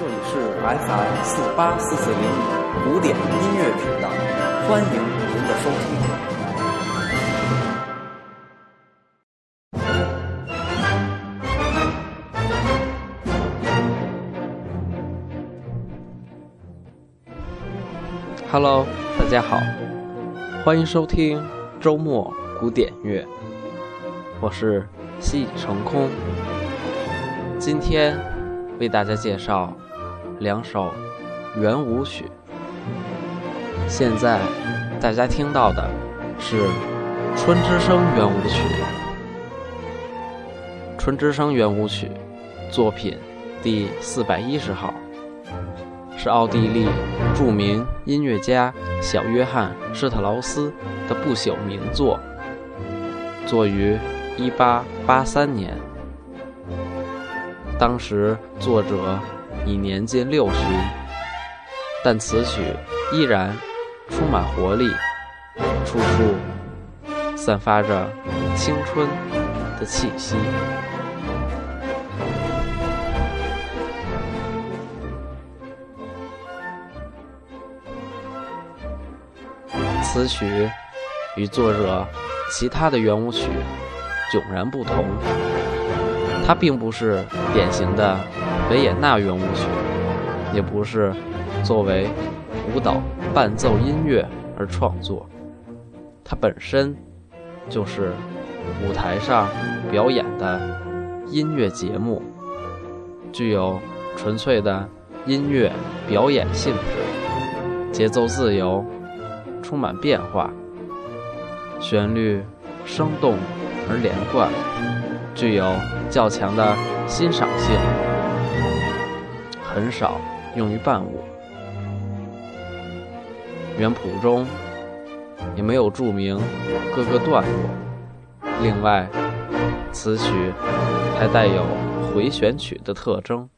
这里是 FM 四八四四零古典音乐频道，欢迎您的收听。Hello，大家好，欢迎收听周末古典乐，我是西成空。今天为大家介绍两首圆舞曲。现在大家听到的是《春之声圆舞曲》。《春之声圆舞曲》作品第四百一十号。是奥地利著名音乐家小约翰施特劳斯的不朽名作，作于1883年。当时作者已年近六旬，但此曲依然充满活力，处处散发着青春的气息。此曲与作者其他的圆舞曲迥然不同，它并不是典型的维也纳圆舞曲，也不是作为舞蹈伴奏音乐而创作，它本身就是舞台上表演的音乐节目，具有纯粹的音乐表演性质，节奏自由。充满变化，旋律生动而连贯，具有较强的欣赏性，很少用于伴舞。原谱中也没有注明各个段落。另外，此曲还带有回旋曲的特征。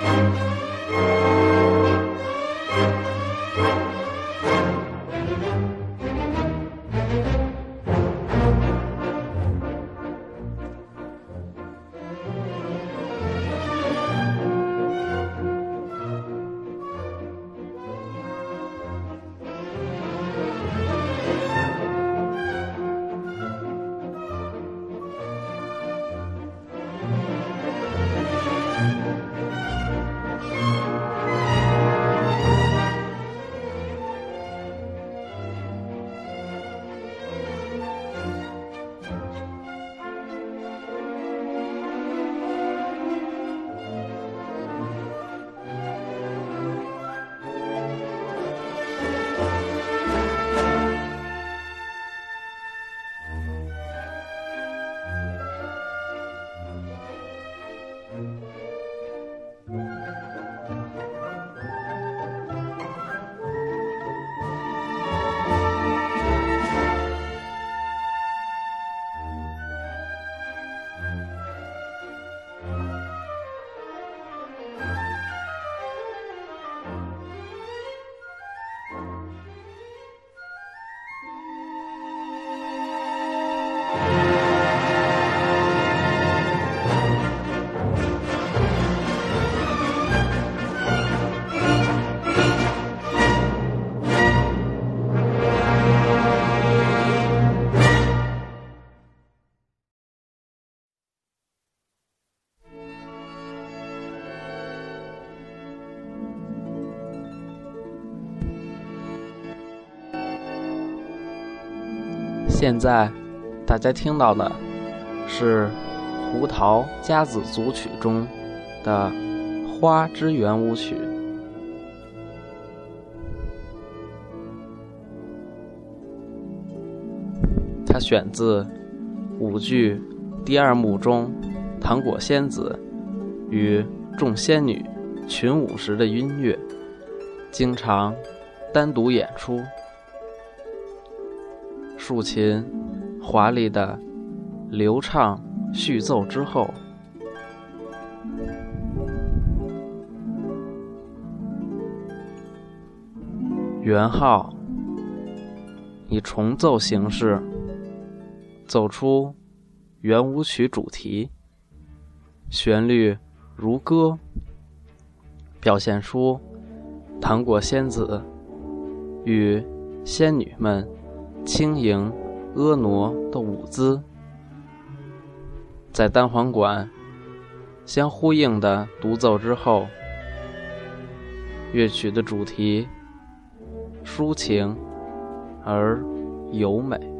Música 现在，大家听到的是《胡桃夹子组曲》中的《花之圆舞曲》。它选自舞剧第二幕中糖果仙子与众仙女群舞时的音乐，经常单独演出。竖琴华丽的流畅续奏之后，元昊以重奏形式奏出圆舞曲主题，旋律如歌，表现出糖果仙子与仙女们。轻盈、婀娜的舞姿，在单簧管相呼应的独奏之后，乐曲的主题抒情而优美。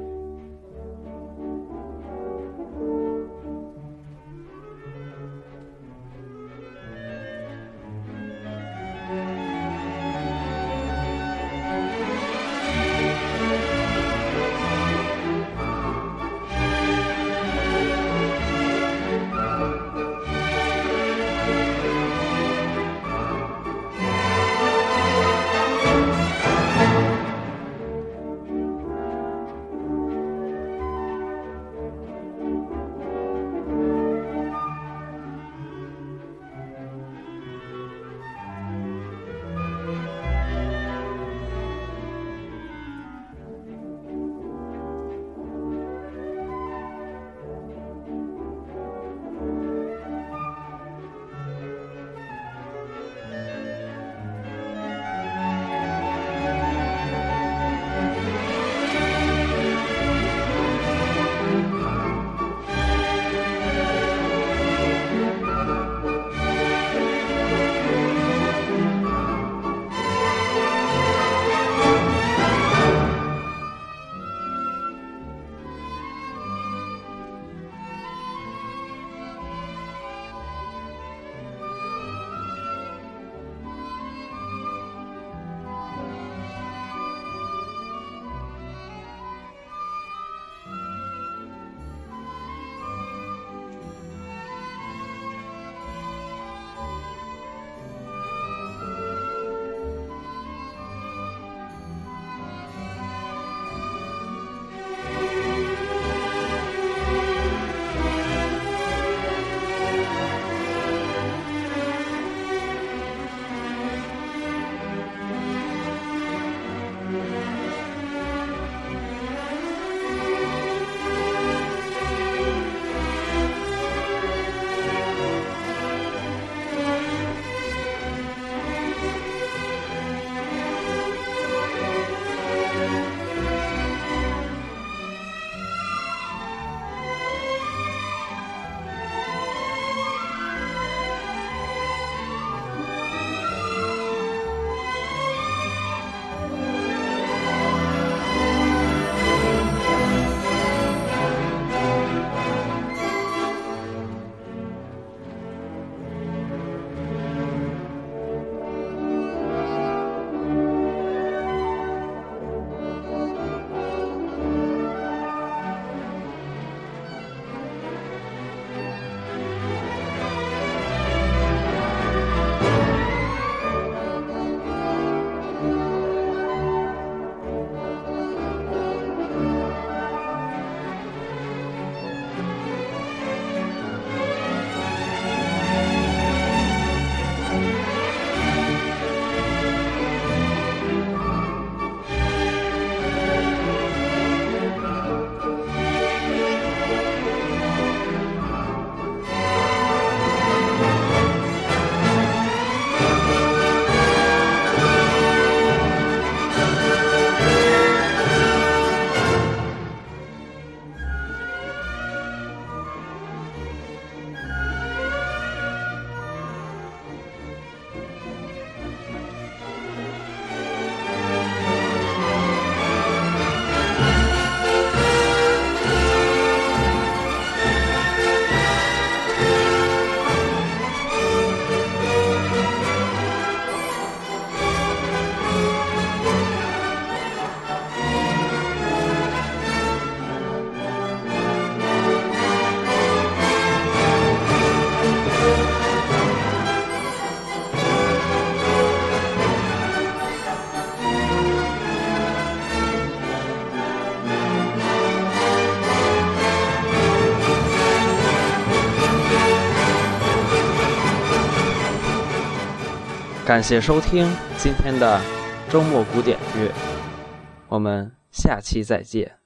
感谢收听今天的周末古典乐，我们下期再见。